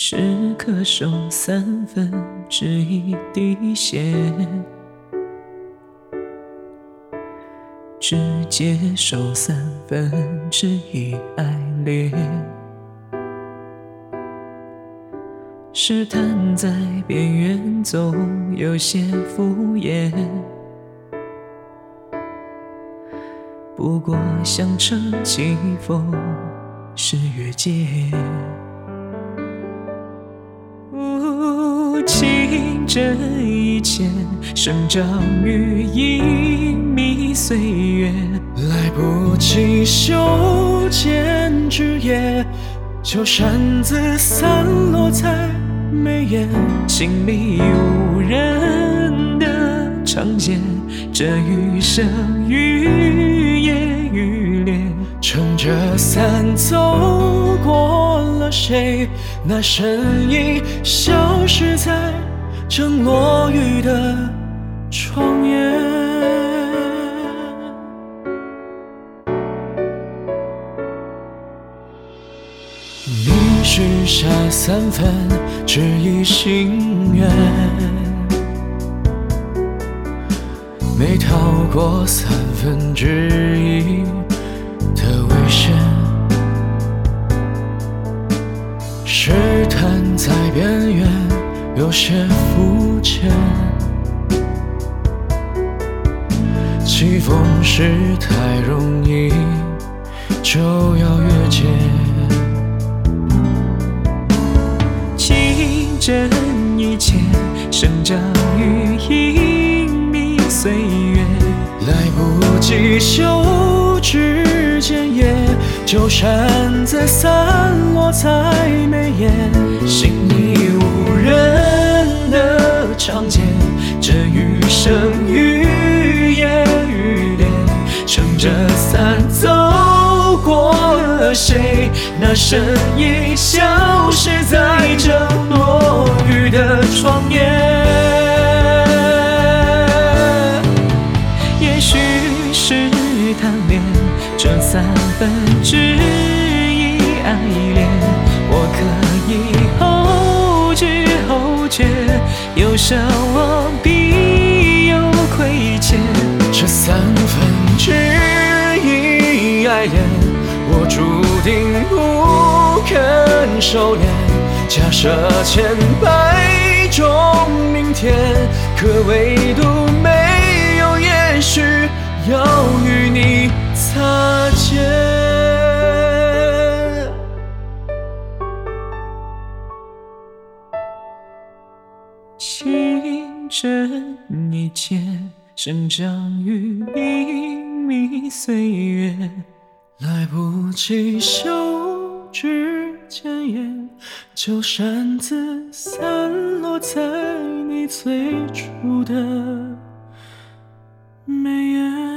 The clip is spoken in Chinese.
只可收三分之一滴血，只接受三分之一爱恋。试探在边缘，总有些敷衍。不过想撑起风，是越界。情这一切，生长于隐秘岁月，来不及修剪枝叶，就擅自散落在眉眼。心里无人的长街，这余生愈演愈烈，撑着伞走过了谁？那身影消正落雨的窗沿。你许下三分之一心愿，没逃过三分之一有些肤浅。起风时太容易，就要越界。情真意切，生长于隐秘岁月，来不及修枝剪叶。就闪在散落在眉眼，心里长街，这余生愈演愈烈，撑着伞走过了谁？那身影消失在这落雨的窗沿。也许是贪恋这三分。之有奢望必有亏欠。这三分之一爱恋，我注定不肯收敛。假设千百种明天，可唯独没有也许要与你擦肩。情真意切，生长于隐秘岁月，来不及修枝剪叶，就擅自散落在你最初的眉眼。